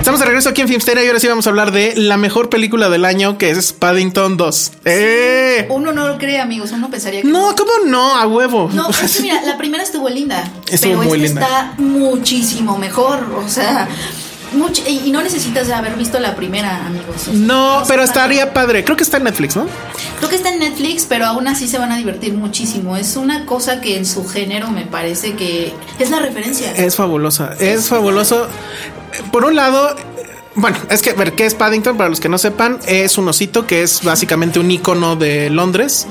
Estamos de regreso aquí en Filmsteria y ahora sí vamos a hablar de la mejor película del año que es Paddington 2. ¡Eh! Uno no lo cree, amigos. Uno pensaría que. No, ¿cómo no? A huevo. No, es que mira, la primera estuvo linda. Estuvo pero muy esta linda. está muchísimo mejor. O sea, much- y no necesitas haber visto la primera, amigos. O sea, No, pero estaría padre. Creo que está en Netflix, ¿no? Creo que está en Netflix, pero aún así se van a divertir muchísimo. Es una cosa que en su género me parece que es la referencia. Es fabulosa. Es fabuloso. Por un lado, bueno, es que, ver, ¿qué es Paddington? Para los que no sepan, es un osito que es básicamente un icono de Londres.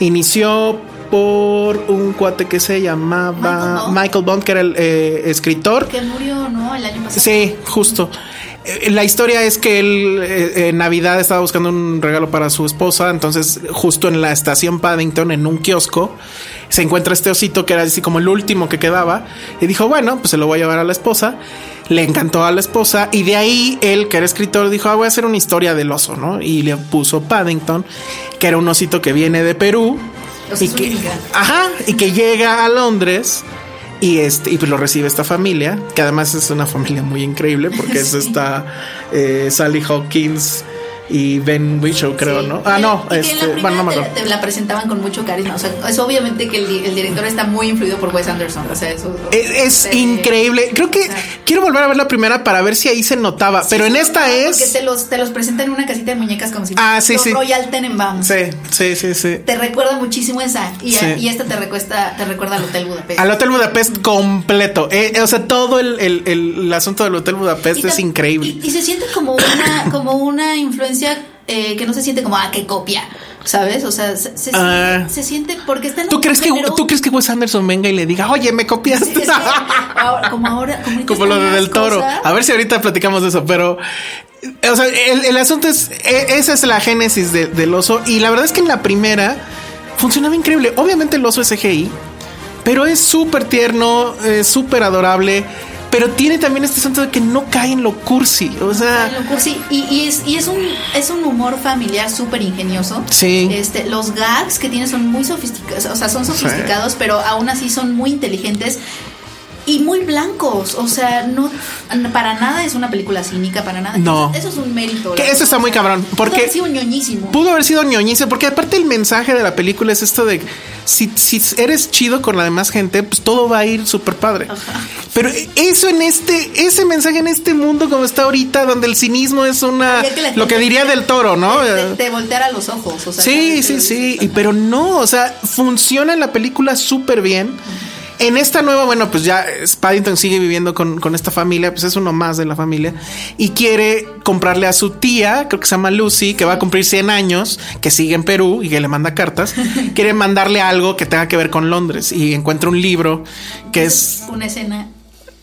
Inició por un cuate que se llamaba Michael Bond. Michael Bond, que era el eh, escritor. que murió, ¿no? El año pasado. Sí, justo. Eh, La historia es que él eh, en Navidad estaba buscando un regalo para su esposa, entonces justo en la estación Paddington, en un kiosco, se encuentra este osito que era así como el último que quedaba y dijo, bueno, pues se lo voy a llevar a la esposa. Le encantó a la esposa y de ahí él, que era escritor, dijo, ah, voy a hacer una historia del oso, ¿no? Y le puso Paddington, que era un osito que viene de Perú. O sea, y que, ajá, y que llega a Londres y este y pues lo recibe esta familia, que además es una familia muy increíble porque es esta eh, Sally Hawkins y Ben Whishaw, creo, Sí. ¿no? Ah, no, y este, la bueno, no me te, acuerdo. te la presentaban con mucho carisma. O sea, es obviamente que el, di- el director está muy influido por Wes Anderson. O sea, eso Es, es increíble. Creo que quiero volver a ver la primera para ver si ahí se notaba. Sí, pero en esta es. Porque te los, te los presentan en una casita de muñecas como si Ah, sí. Royal Tenenbaums. Sí, sí, sí, sí. Te recuerda muchísimo esa. Y, esta te recuesta, te recuerda al Hotel Budapest. Al Hotel Budapest completo. Eh, o sea, todo el, el- el- asunto del Hotel Budapest Y es increíble. Y, y se siente como una, como una influencia eh, que no se siente como, ah, que copia. ¿Sabes? O sea, se, se, Ah. se siente porque está en ¿Tú crees, que, ¿Tú crees que Wes Anderson venga y le diga, oye, me copiaste? Es que ahora- como ahora, como, lo Del Toro. cosas- A ver si ahorita platicamos de eso, pero. O sea, el, el asunto es. e- Esa es la génesis de- del oso. Y la verdad es que en la primera funcionaba increíble. Obviamente el oso es CGI, pero es súper tierno, súper adorable. Pero tiene también este asunto de que no cae en lo cursi. O sea, Lo cursi. Y, y es, y es un es un humor familiar súper ingenioso. Sí. Este, los gags que tiene son muy sofisticados, o sea, son sofisticados, pero aún así son muy inteligentes y muy blancos. O sea, no para nada es una película cínica, para nada. No. Eso, eso es un mérito. Que eso está muy cabrón, Pudo porque- haber sido ñoñísimo. pudo haber sido ñoñice, porque aparte el mensaje de la película es esto de si, si eres chido con la demás gente, pues todo va a ir súper padre. Pero eso en este, ese mensaje en este mundo como está ahorita, donde el cinismo es una, que lo que diría del toro, ¿no? Te, te volteara los ojos. O sea, Sí, sí, sí, y- pero no, o sea, funciona en la película súper bien. En esta nueva, bueno, pues ya Paddington sigue viviendo con, con esta familia, pues es uno más de la familia, y quiere comprarle a su tía, creo que se llama Lucy, que va a cumplir 100 años, que sigue en Perú y que le manda cartas, quiere mandarle algo que tenga que ver con Londres y encuentra un libro que es... una escena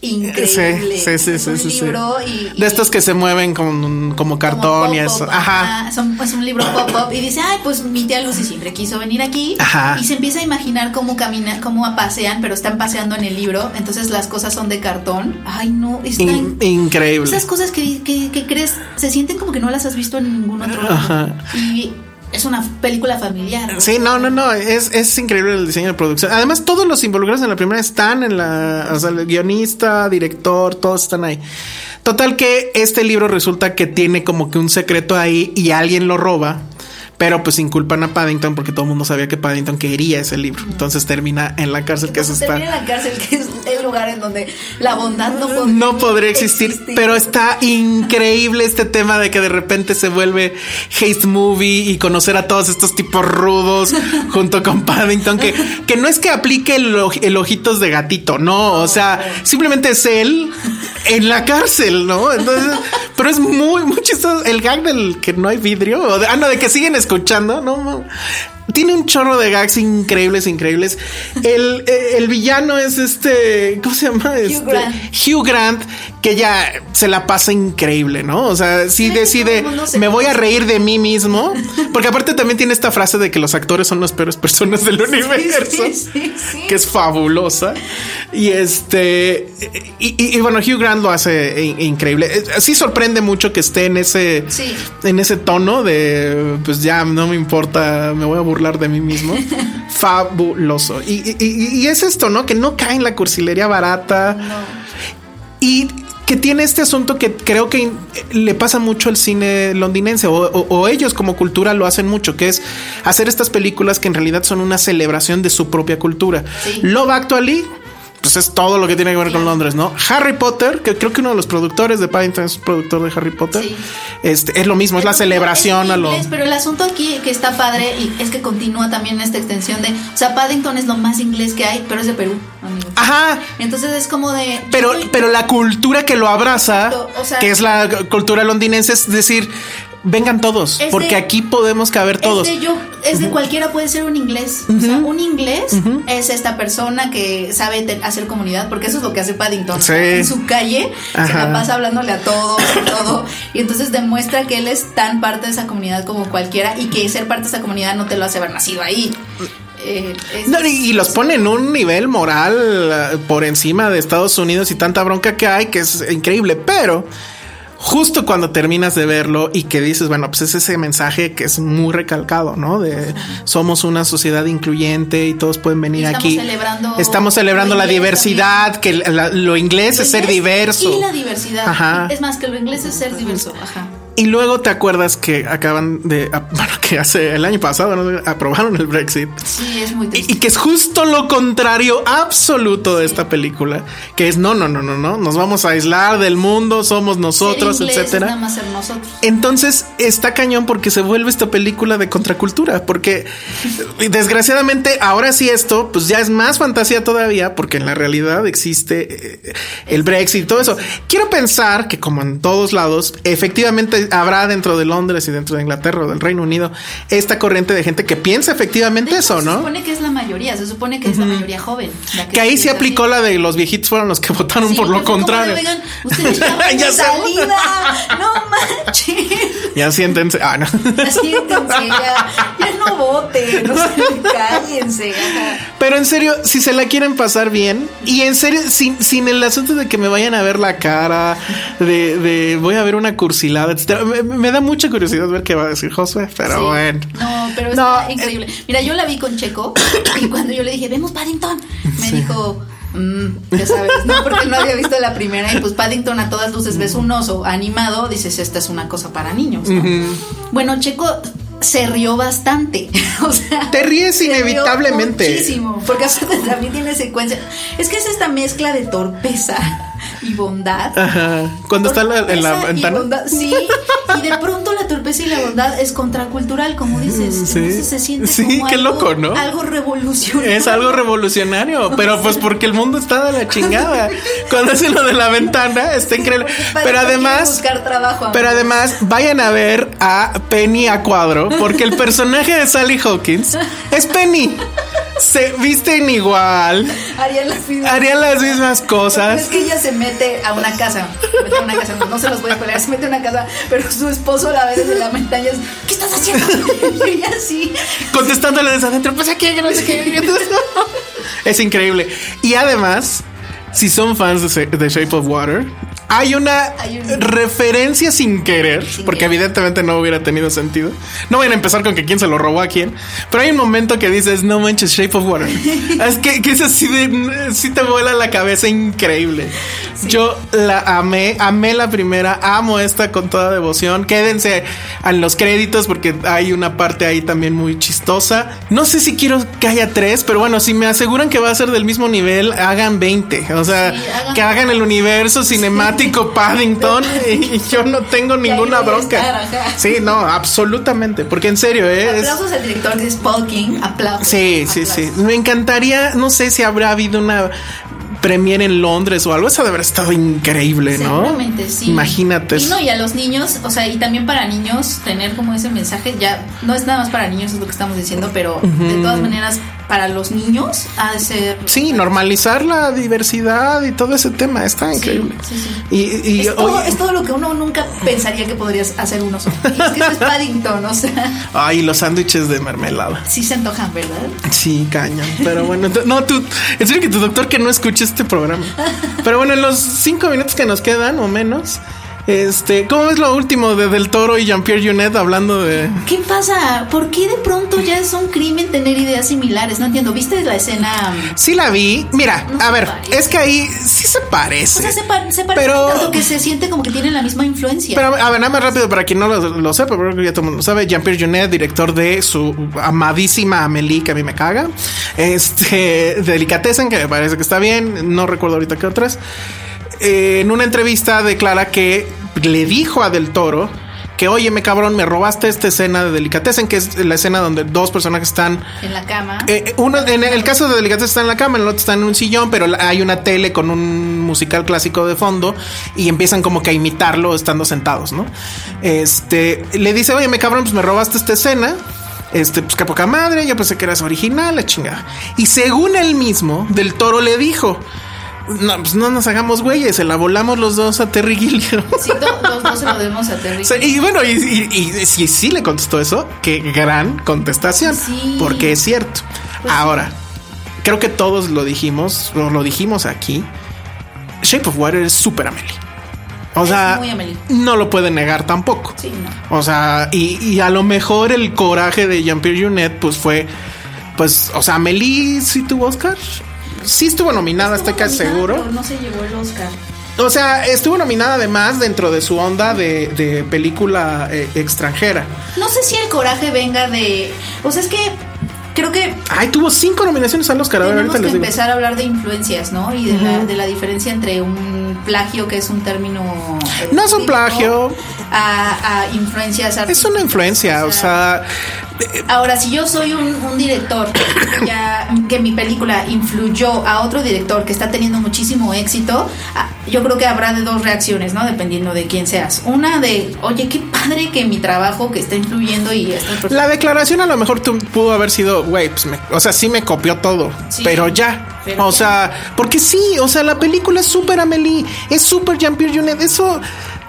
increíble. Sí, sí, sí, Es un sí, libro y, y- De estos que se mueven con, como cartón y eso. Ajá. son- es un libro pop-up y dice, ay, pues mi tía Lucy siempre quiso venir aquí. Ajá. Y se empieza a imaginar cómo caminan, cómo pasean, pero están paseando en el libro. Entonces las cosas son de cartón. Ay, no, In- increíble. Esas cosas que, que- que crees, se sienten como que no las has visto en ningún otro. Ajá. Y es una película familiar. Sí, no, no, no, es, es increíble el diseño de producción. Además, todos los involucrados en la primera están en la, o sea, el guionista, director, todos están ahí. Total que este libro resulta que tiene como que un secreto ahí y alguien lo roba. Pero pues inculpan a Paddington porque todo el mundo sabía que Paddington quería ese libro. Entonces termina en la cárcel que eso está. Termina en la cárcel, que es el lugar en donde la bondad no podría, no podría existir, pero está increíble este tema de que de repente se vuelve Haste Movie y conocer a todos estos tipos rudos junto con Paddington, que, que no es que aplique el, el ojitos de gatito, no, o sea, simplemente es él en la cárcel, ¿no? Entonces, pero es muy, muy chistoso. El gag del que no hay vidrio, ah, no, de que siguen escuchando, no. Tiene un chorro de gags increíbles, increíbles. El, eh, el villano es este, ¿cómo se llama? Este, Grant. Hugh Grant, que ya se la pasa increíble, ¿no? O sea, sí Sí, decide, se me voy a conoce". reír de mí mismo, porque aparte también tiene esta frase de que los actores son las peores personas del universo, sí, sí, sí. que es fabulosa. Y este, y, y- y bueno, Hugh Grant lo hace in- increíble. Eh, Sí sorprende mucho que esté en ese, Sí. en ese tono de, pues ya no me importa, me voy a burlar de mí mismo. Fabuloso. Y, y- y- y es esto, ¿no? Que no cae en la cursilería barata. Y que tiene este asunto que creo que le pasa mucho al cine londinense o, o- o ellos como cultura lo hacen mucho, que es hacer estas películas que en realidad son una celebración de su propia cultura. Sí. Love Actually, pues es todo lo que tiene que ver con Londres, ¿no? Harry Potter, que creo que uno de los productores de Paddington es productor de Harry Potter, Sí. este, es lo mismo, es la celebración a lo... Pero el asunto aquí que está padre y es que continúa también esta extensión de, o sea, Paddington es lo más inglés que hay, pero es de Perú, amigo. Ajá, Entonces es como de. Pero, soy- pero la cultura que lo abraza, Exacto, o sea- que es la cultura londinense, es decir, vengan todos, Es porque de- aquí podemos caber todos. Es de, yo, es de cualquiera puede ser un inglés. O sea, un inglés es esta persona que sabe hacer comunidad, porque eso es lo que hace Paddington. Sí. En su calle se la pasa hablándole a todos y todo. Y entonces demuestra que él es tan parte de esa comunidad como cualquiera y que ser parte de esa comunidad no te lo hace haber nacido ahí. Eh, es- No, y, y los pone en un nivel moral eh, por encima de Estados Unidos y tanta bronca que hay que es increíble, pero justo cuando terminas de verlo y que dices, bueno, pues es ese mensaje que es muy recalcado, ¿no? De somos una sociedad incluyente y todos pueden venir estamos aquí. celebrando estamos celebrando la diversidad, que la- lo inglés lo es ser diverso. Y la diversidad. Ajá. Es más, que lo inglés es ser diverso. Ajá. Y luego te acuerdas que acaban de, bueno, que hace el año pasado ¿no? aprobaron el Brexit. Sí, es muy triste. Y, y que es justo lo contrario absoluto de esta película, que es no, no, no, no, no, nos vamos a aislar del mundo, somos nosotros, Ser inglés es etcétera. nada más ser nosotros. Entonces está cañón porque se vuelve esta película de contracultura, porque desgraciadamente ahora sí esto, pues ya es más fantasía todavía, porque en la realidad existe eh, el Brexit y todo eso. Quiero pensar que como en todos lados, efectivamente habrá dentro de Londres y dentro de Inglaterra o del Reino Unido esta corriente de gente que piensa efectivamente hecho, eso, Se ¿no? supone que es la mayoría, se supone que es la mayoría joven. la Que ahí piensa aplicó la de los viejitos fueron los que votaron Sí, por lo contrario. "Oigan, ustedes ya van Ya salida. No manches. Ya siéntense. Ah, no. Siéntense, ya, ya no voten, no se cállense. ajá. Pero en serio, si se la quieren pasar bien, y en serio, sin, sin el asunto de que me vayan a ver la cara, de, de voy a ver una cursilada, me, me da mucha curiosidad ver qué va a decir Josué, pero Sí. bueno. No, pero No, está increíble. Mira, yo la vi con Checo y cuando yo le dije, vemos Paddington, me dijo, "Mm, ya sabes, no, porque no había visto la primera y pues Paddington a todas luces ves un oso animado, dices, esta es una cosa para niños. ¿no? Bueno, Checo se rió bastante. o sea, Te ríes inevitablemente. Muchísimo, porque también tiene secuencia. Es que es esta mezcla de torpeza y bondad. Ajá. Cuando está la- en la ventana. bondad, sí, y de pronto la torpeza y la bondad es contracultural, como dices. Mm, sí. Entonces se siente Sí, como qué algo, loco, ¿no? Algo revolucionario. Es algo revolucionario, pero pues porque el mundo está de la chingada. Cuando hace lo de la ventana, está increíble. Pero además, buscar trabajo. Pero además, vayan a ver a Penny a cuadro, porque el personaje de Sally Hawkins es Penny. Se visten igual, harían las mismas. harían las mismas Es cosas. que ella se mete a una casa, se mete a una casa, no, no se los voy a pelear, se mete a una casa, pero su esposo la ve desde la ventana y es, ¿qué estás haciendo? Y ella así, Contestándole desde adentro, pues aquí, que no sé qué. Es increíble. Y además, si son fans de Shape of Water, hay una Hay un- referencia sin querer, Sin porque querer. evidentemente no hubiera tenido sentido. No vayan a empezar con que quién se lo robó a quién, pero hay un momento que dices, no manches, Shape of Water. es que, que es así de, sí te vuela la cabeza increíble. Yo la amé, amé la primera, amo esta con toda devoción. Quédense a los créditos porque hay una parte ahí también muy chistosa. No sé si quiero que haya tres, pero bueno, si me aseguran que va a ser del mismo nivel, hagan 20. O sea, Sí, hagan- que hagan el universo cinemático Paddington y yo no tengo ninguna bronca. Sí, no, absolutamente. Porque en serio, ¿eh? Es- aplausos al director que es Paul King, aplausos. Sí, sí, sí. Me encantaría, no sé si habrá habido una premiere en Londres o algo. Eso debe haber estado increíble, ¿no? Seguramente sí. Imagínate. Y no, y a los niños, o sea, y también para niños, tener como ese mensaje, ya no es nada más para niños, es lo que estamos diciendo, pero de todas maneras, para los niños ha de ser. Sí, normalizar la diversidad y todo ese tema está Sí, increíble. sí, sí. Y, y es, todo, es todo lo que uno nunca pensaría que podrías hacer uno solo. Y es que eso es Paddington, o sea, ay, los sándwiches de mermelada. sí se antojan, ¿verdad? Sí, caña. Pero bueno, no, tú, en serio que tu doctor que no escuche este programa. Pero bueno, en los cinco minutos que nos quedan o menos, este, ¿cómo es lo último de Del Toro y Jean-Pierre Junet hablando de ¿Qué pasa? ¿Por qué de pronto ya es un crimen tener ideas similares? No entiendo. ¿Viste la escena? Sí la vi. Mira, No a ver, parece. es que ahí sí se parece. O sea, se, pa- se parece Pero- tanto que se siente como que tienen la misma influencia. Pero a ver, nada más rápido para quien no lo, lo sepa, pero creo que ya todo el mundo lo sabe. Jean-Pierre Junet, director de su amadísima Amélie, que a mí me caga. Este, Delicatessen, que me parece que está bien. No recuerdo ahorita qué otras. Eh, en una entrevista declara que le dijo a Del Toro que, oye, me cabrón, me robaste esta escena de Delicatessen, que es la escena donde dos personajes están en la cama. eh, uno, en el caso de Delicatessen está en la cama, el otro está en un sillón, pero hay una tele con un musical clásico de fondo y empiezan como que a imitarlo estando sentados, ¿no? Este, le dice, oye, me cabrón, pues me robaste esta escena. Este, pues qué poca madre, yo pensé que eras original, la chingada. Y según él mismo, Del Toro le dijo, no, pues no nos hagamos güeyes, se la volamos los dos a Terry Gilliam. Sí, los dos se lo debemos a Terry. Y bueno, y, y- sí le contestó eso, qué gran contestación, Sí. porque es cierto. Pues Ahora, creo que todos lo dijimos, o lo dijimos aquí. Shape of Water es súper Amelie. O Es sea, no lo puede negar tampoco. Sí, no. O sea, y, y a lo mejor el coraje de Jean-Pierre Junet, pues fue, pues, o sea, Amelie sí tuvo Oscar. Sí estuvo nominada, estoy casi seguro. pero No se llevó el Oscar. O sea, estuvo nominada además dentro de su onda de, de película eh, extranjera. No sé si el coraje venga de. O sea, es que creo que Ay, tuvo cinco nominaciones al Oscar. Tenemos ahorita que les empezar a hablar de influencias, ¿no? Y de, la, de la diferencia entre un plagio, que es un término. eh, No es un típico, plagio. A, a influencias Es artísticas, una influencia, o sea, Ahora, si yo soy un, un director ya, que mi película influyó a otro director que está teniendo muchísimo éxito, ah, yo creo que habrá de dos reacciones, ¿no? Dependiendo de quién seas. Una de, oye, qué padre que mi trabajo que está influyendo y esta persona- La declaración a lo mejor pudo haber sido, güey, pues o sea, sí me copió todo, Sí, pero ya. pero o ya. sea, porque sí, o sea, la película es súper Amelie, es súper Jean-Pierre Jeunet, eso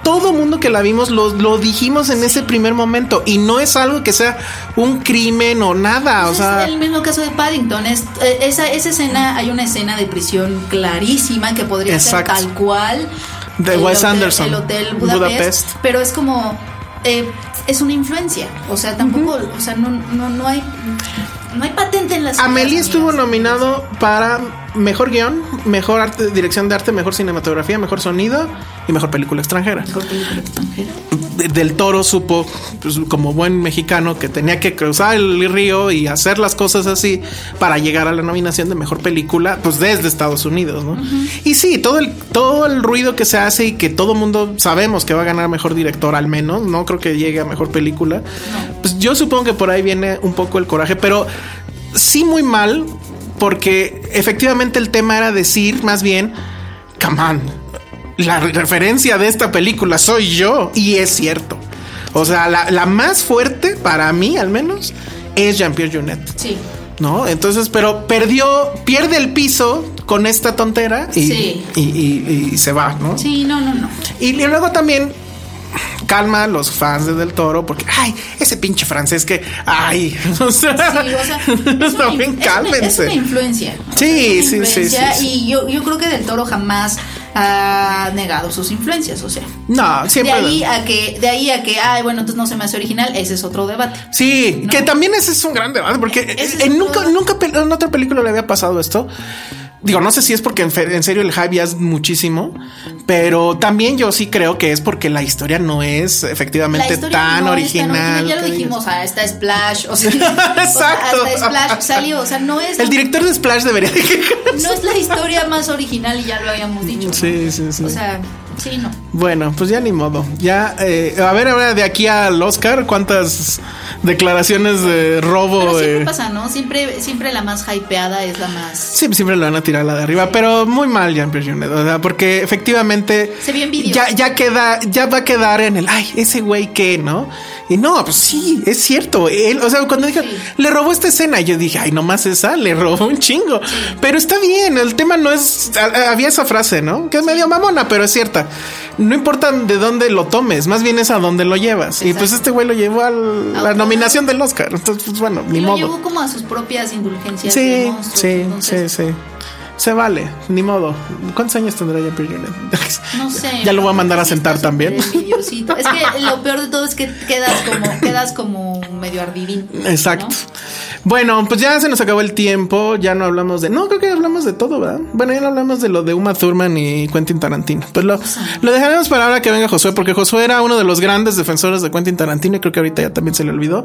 todo mundo que la vimos lo, lo dijimos en ese primer momento y no es algo que sea un crimen o nada, o Pues sea, es el mismo caso de Paddington. Es, eh, esa, esa escena, hay una escena de prisión clarísima que podría Exacto. ser tal cual. De Wes Anderson, El Hotel Budapest. Budapest. Pero es como. eh, es una influencia. O sea, tampoco. O sea, no, no, no hay. No hay patente en las. Amelie estuvo nominado para mejor guion, mejor arte, dirección de arte, mejor cinematografía, mejor sonido y mejor película extranjera. Mejor película extranjera. De- Del Toro supo, pues, como buen mexicano, que tenía que cruzar el río y hacer las cosas así para llegar a la nominación de mejor película, pues desde Estados Unidos, ¿no? Y sí, todo el, todo el ruido que se hace y que todo mundo sabemos que va a ganar mejor director al menos, no creo que llegue a mejor película. Yo supongo que por ahí viene un poco el coraje, pero sí muy mal, porque efectivamente el tema era decir más bien, come on, la re- referencia de esta película soy yo, y es cierto. O sea, la, la más fuerte, para mí al menos, es Jean-Pierre Jeunet. Sí. ¿No? Entonces, pero perdió, pierde el piso con esta tontera y, Sí. y, y- y se va, ¿no? Sí, no, no, no. Y luego también calma a los fans de Del Toro porque, ay, ese pinche francés que, ay, o sea, Sí, o sea, es una, también es una- es cálmense. una influencia. O Sí, es una sí, sí, influencia sí, sí. Y yo, yo creo que Del Toro jamás ha negado sus influencias. O sea, No, de siempre. ahí a que, de ahí a que, ay, bueno, entonces no se me hace original, ese es otro debate. Sí, ¿No? que también ese es un gran debate, porque Ese en nunca, nunca en otra película le había pasado esto. Digo, no sé si es porque en, serio el hype ya es muchísimo, pero también yo sí creo que es porque la historia no es efectivamente tan no es original. Ya lo dijimos, digas. ah, está Splash, o sea, Exacto. o sea, hasta Splash salió, o sea, no es, El director de Splash debería de no es la historia más original y ya lo habíamos dicho. ¿no? Sí, sí, sí. O sea, sí, no. Bueno, pues ya ni modo. Ya, eh, a ver, ahora de aquí al Oscar, ¿cuántas declaraciones de robo? Pero siempre eh? pasa, ¿no? Siempre, siempre la más hypeada es la más. Sí, siempre le van a tirar la de arriba, pero muy mal Jean-Pierre Jeunet, o sea, porque efectivamente Se ya, ya queda, ya va a quedar en el, ay, ese güey que, ¿no? Y no, pues sí, es cierto. Él, o sea, cuando dije, Sí. le robó esta escena, yo dije, ay, nomás esa, le robó un chingo. Pero está bien, el tema no es, a- a- había esa frase, ¿no? Que es medio mamona, pero es cierta. No importa de dónde lo tomes, más bien es a dónde lo llevas. Y pues este güey lo llevó a la nominación del Oscar. Entonces, pues bueno, Y ni lo modo. llevó como a sus propias indulgencias. Sí, sí, entonces, sí, sí. Se vale, ni modo. ¿Cuántos años tendrá ya? No sé. Ya lo voy a mandar a sentar también. Es que lo peor de todo es que quedas como, quedas como medio ardidín. ¿no? Exacto. Bueno, pues ya se nos acabó el tiempo. Ya no hablamos de. No, creo que hablamos de todo, ¿verdad? Bueno, ya no hablamos de lo de Uma Thurman y Quentin Tarantino. Pues lo, lo dejaremos para ahora que venga Josué, porque Josué era uno de los grandes defensores de Quentin Tarantino y creo que ahorita ya también se le olvidó.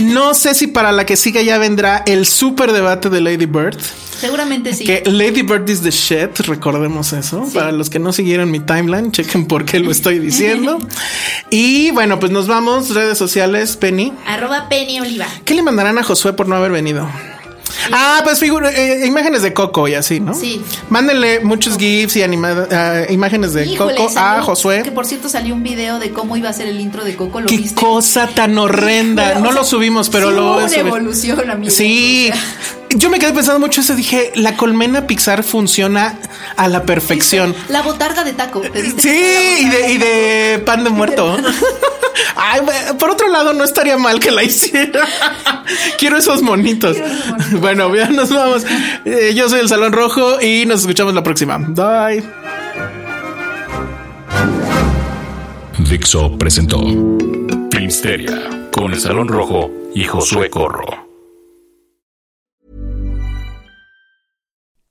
No sé si para la que siga ya vendrá el super debate de Lady Bird. Seguramente sí. Que Lady Bird is the shit, recordemos eso. Para los que no siguieron mi timeline, chequen por qué lo estoy diciendo. y bueno, pues nos vamos. Redes sociales, Penny. Arroba Penny Oliva. ¿Qué le mandarán a Josué por no haber venido? Ah, pues figura, eh, imágenes de Coco y así, ¿no? Sí. Mándenle muchos GIFs y animada- ah, imágenes de Híjole, Coco a Josué. Que por cierto salió un video de cómo iba a ser el intro de Coco. ¿Lo Qué viste? cosa tan horrenda. No o sea, lo subimos, pero sí lo hubo una evolución, amigo. Sí. O sea, Yo me quedé pensando mucho eso. Dije, la colmena Pixar funciona a la perfección. La botarga de taco. ¿te diste Sí, y de, y de pan de muerto. Ay, por otro lado, no estaría mal que la hiciera. Quiero esos monitos. Quiero esos monitos. Bueno, ya nos vamos. Eh, yo soy el Salón Rojo y nos escuchamos la próxima. Bye. Dixo presentó Filmsteria con el Salón Rojo y Josué Corro.